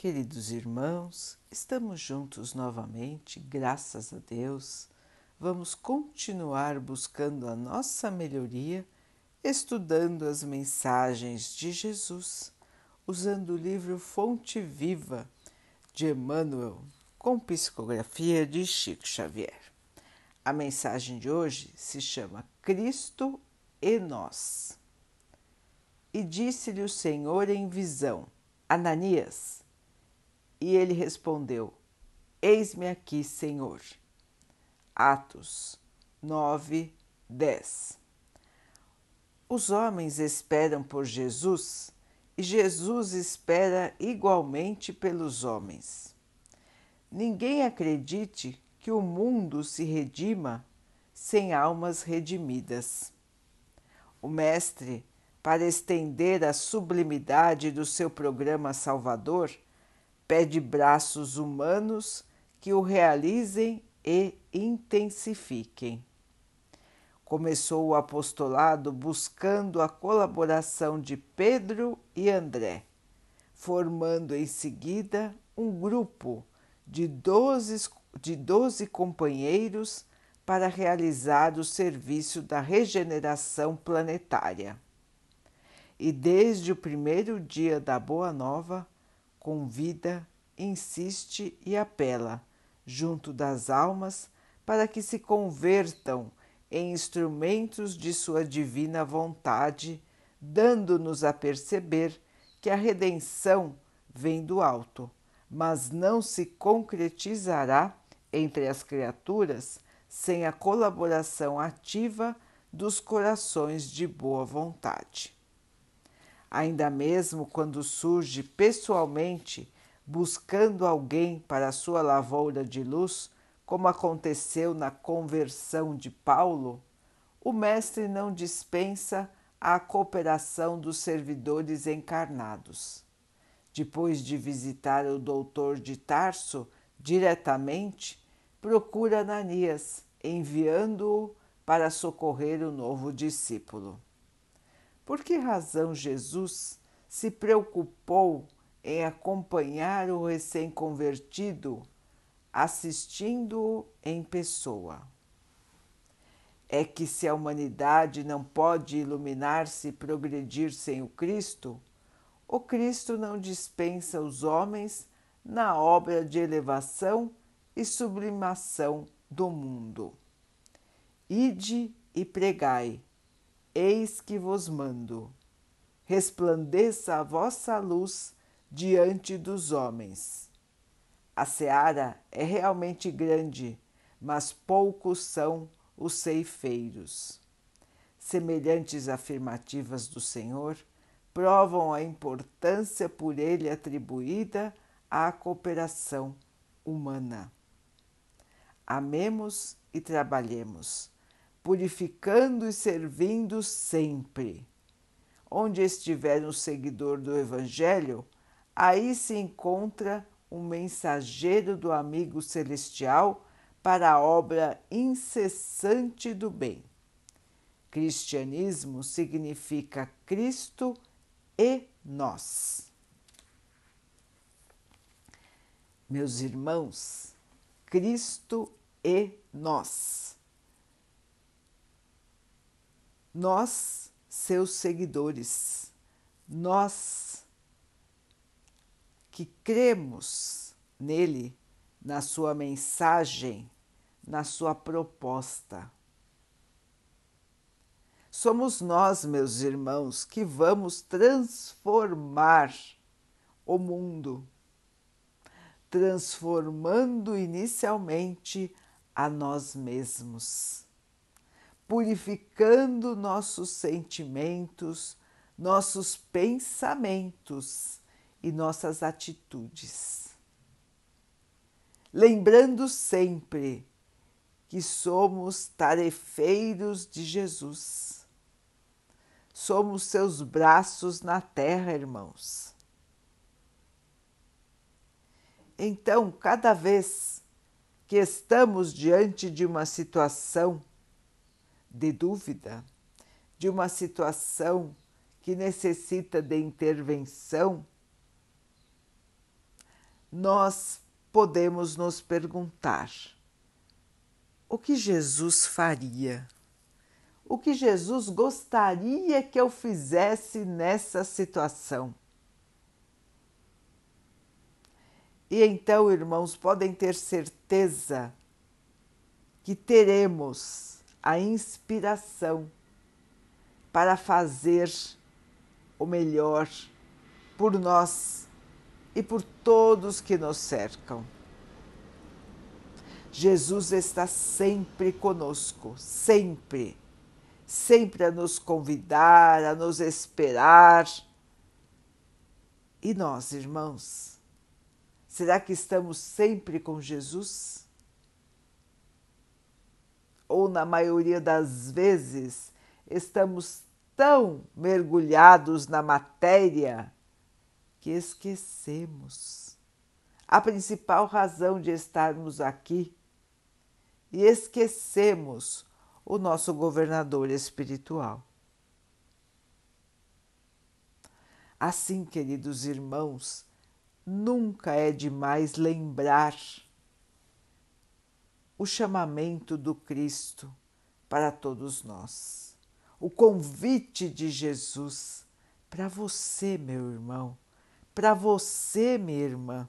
Queridos irmãos, estamos juntos novamente, graças a Deus. Vamos continuar buscando a nossa melhoria, estudando as mensagens de Jesus, usando o livro Fonte Viva de Emmanuel, com psicografia de Chico Xavier. A mensagem de hoje se chama Cristo e Nós. E disse-lhe o Senhor em visão: Ananias e ele respondeu: Eis-me aqui, Senhor. Atos 9, 10 Os homens esperam por Jesus e Jesus espera igualmente pelos homens. Ninguém acredite que o mundo se redima sem almas redimidas. O Mestre, para estender a sublimidade do seu programa salvador, pede braços humanos que o realizem e intensifiquem. Começou o apostolado buscando a colaboração de Pedro e André, formando em seguida um grupo de doze, de doze companheiros para realizar o serviço da regeneração planetária. E desde o primeiro dia da Boa Nova, convida, insiste e apela junto das almas para que se convertam em instrumentos de sua divina vontade, dando-nos a perceber que a redenção vem do alto, mas não se concretizará entre as criaturas sem a colaboração ativa dos corações de boa vontade ainda mesmo quando surge pessoalmente buscando alguém para a sua lavoura de luz, como aconteceu na conversão de Paulo, o Mestre não dispensa a cooperação dos servidores encarnados. Depois de visitar o doutor de Tarso diretamente, procura Ananias, enviando-o para socorrer o novo discípulo. Por que razão Jesus se preocupou em acompanhar o recém-convertido, assistindo-o em pessoa? É que se a humanidade não pode iluminar-se e progredir sem o Cristo, o Cristo não dispensa os homens na obra de elevação e sublimação do mundo. Ide e pregai Eis que vos mando. Resplandeça a vossa luz diante dos homens. A seara é realmente grande, mas poucos são os ceifeiros. Semelhantes afirmativas do Senhor provam a importância por ele atribuída à cooperação humana. Amemos e trabalhemos purificando e servindo sempre. Onde estiver um seguidor do Evangelho, aí se encontra um mensageiro do amigo celestial para a obra incessante do bem. Cristianismo significa Cristo e nós. Meus irmãos, Cristo e nós nós, seus seguidores, nós que cremos nele, na sua mensagem, na sua proposta. Somos nós, meus irmãos, que vamos transformar o mundo, transformando inicialmente a nós mesmos purificando nossos sentimentos, nossos pensamentos e nossas atitudes. Lembrando sempre que somos tarefeiros de Jesus. Somos seus braços na terra, irmãos. Então, cada vez que estamos diante de uma situação de dúvida, de uma situação que necessita de intervenção, nós podemos nos perguntar: o que Jesus faria? O que Jesus gostaria que eu fizesse nessa situação? E então, irmãos, podem ter certeza que teremos a inspiração para fazer o melhor por nós e por todos que nos cercam. Jesus está sempre conosco, sempre, sempre a nos convidar, a nos esperar. E nós, irmãos, será que estamos sempre com Jesus? Ou, na maioria das vezes, estamos tão mergulhados na matéria que esquecemos a principal razão de estarmos aqui e esquecemos o nosso governador espiritual. Assim, queridos irmãos, nunca é demais lembrar o chamamento do Cristo para todos nós, o convite de Jesus para você, meu irmão, para você, minha irmã,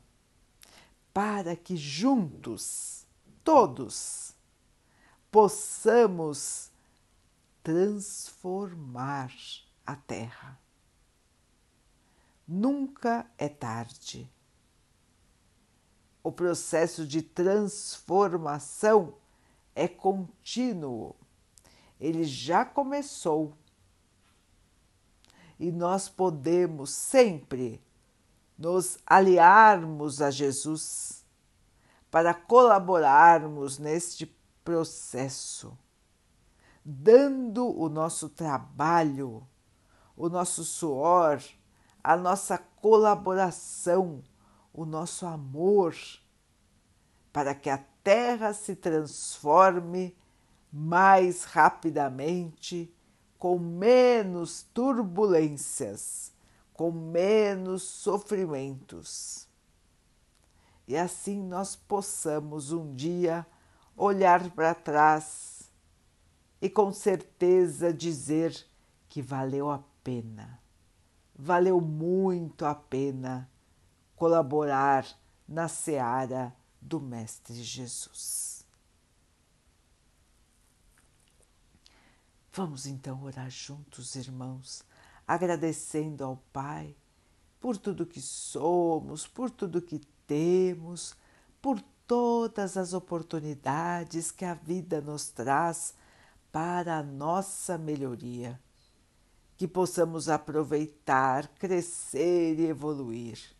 para que juntos, todos, possamos transformar a Terra. Nunca é tarde. O processo de transformação é contínuo. Ele já começou. E nós podemos sempre nos aliarmos a Jesus para colaborarmos neste processo, dando o nosso trabalho, o nosso suor, a nossa colaboração, o nosso amor, para que a Terra se transforme mais rapidamente, com menos turbulências com menos sofrimentos. E assim nós possamos um dia olhar para trás e com certeza dizer que valeu a pena, valeu muito a pena colaborar na seara do Mestre Jesus. Vamos então orar juntos, irmãos agradecendo ao Pai por tudo que somos, por tudo que temos, por todas as oportunidades que a vida nos traz para a nossa melhoria. Que possamos aproveitar, crescer e evoluir.